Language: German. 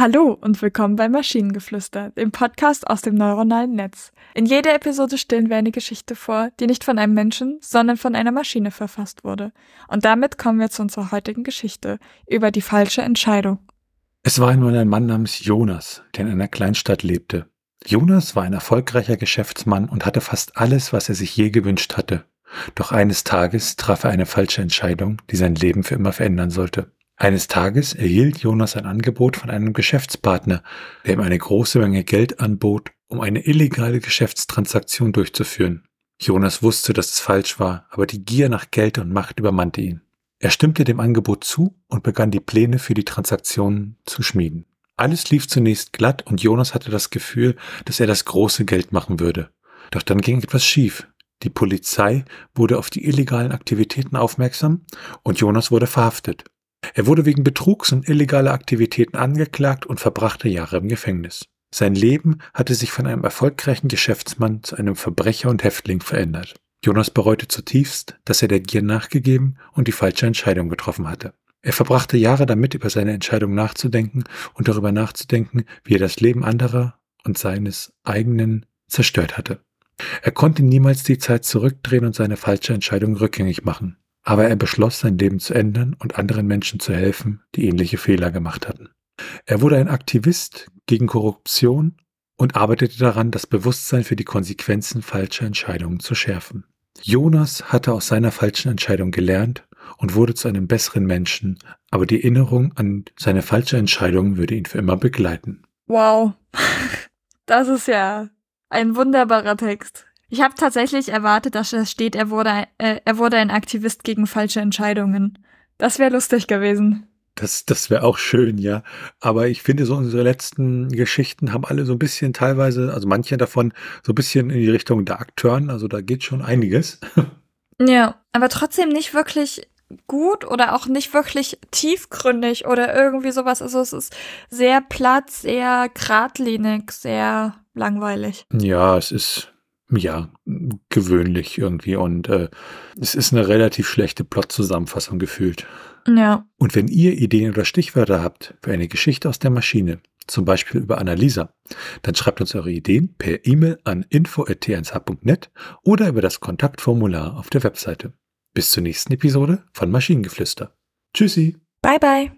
Hallo und willkommen bei Maschinengeflüster, dem Podcast aus dem neuronalen Netz. In jeder Episode stellen wir eine Geschichte vor, die nicht von einem Menschen, sondern von einer Maschine verfasst wurde. Und damit kommen wir zu unserer heutigen Geschichte über die falsche Entscheidung. Es war einmal ein Mann namens Jonas, der in einer Kleinstadt lebte. Jonas war ein erfolgreicher Geschäftsmann und hatte fast alles, was er sich je gewünscht hatte. Doch eines Tages traf er eine falsche Entscheidung, die sein Leben für immer verändern sollte. Eines Tages erhielt Jonas ein Angebot von einem Geschäftspartner, der ihm eine große Menge Geld anbot, um eine illegale Geschäftstransaktion durchzuführen. Jonas wusste, dass es falsch war, aber die Gier nach Geld und Macht übermannte ihn. Er stimmte dem Angebot zu und begann die Pläne für die Transaktion zu schmieden. Alles lief zunächst glatt und Jonas hatte das Gefühl, dass er das große Geld machen würde. Doch dann ging etwas schief. Die Polizei wurde auf die illegalen Aktivitäten aufmerksam und Jonas wurde verhaftet. Er wurde wegen Betrugs und illegaler Aktivitäten angeklagt und verbrachte Jahre im Gefängnis. Sein Leben hatte sich von einem erfolgreichen Geschäftsmann zu einem Verbrecher und Häftling verändert. Jonas bereute zutiefst, dass er der Gier nachgegeben und die falsche Entscheidung getroffen hatte. Er verbrachte Jahre damit, über seine Entscheidung nachzudenken und darüber nachzudenken, wie er das Leben anderer und seines eigenen zerstört hatte. Er konnte niemals die Zeit zurückdrehen und seine falsche Entscheidung rückgängig machen aber er beschloss, sein Leben zu ändern und anderen Menschen zu helfen, die ähnliche Fehler gemacht hatten. Er wurde ein Aktivist gegen Korruption und arbeitete daran, das Bewusstsein für die Konsequenzen falscher Entscheidungen zu schärfen. Jonas hatte aus seiner falschen Entscheidung gelernt und wurde zu einem besseren Menschen, aber die Erinnerung an seine falsche Entscheidung würde ihn für immer begleiten. Wow, das ist ja ein wunderbarer Text. Ich habe tatsächlich erwartet, dass da steht, er wurde, äh, er wurde ein Aktivist gegen falsche Entscheidungen. Das wäre lustig gewesen. Das, das wäre auch schön, ja. Aber ich finde, so unsere letzten Geschichten haben alle so ein bisschen teilweise, also manche davon, so ein bisschen in die Richtung der Akteuren. Also da geht schon einiges. Ja, aber trotzdem nicht wirklich gut oder auch nicht wirklich tiefgründig oder irgendwie sowas. Also es ist sehr platt, sehr geradlinig, sehr langweilig. Ja, es ist ja, gewöhnlich irgendwie. Und äh, es ist eine relativ schlechte Plot-Zusammenfassung gefühlt. Ja. Und wenn ihr Ideen oder Stichwörter habt für eine Geschichte aus der Maschine, zum Beispiel über Annalisa, dann schreibt uns eure Ideen per E-Mail an info.t1h.net oder über das Kontaktformular auf der Webseite. Bis zur nächsten Episode von Maschinengeflüster. Tschüssi. Bye bye.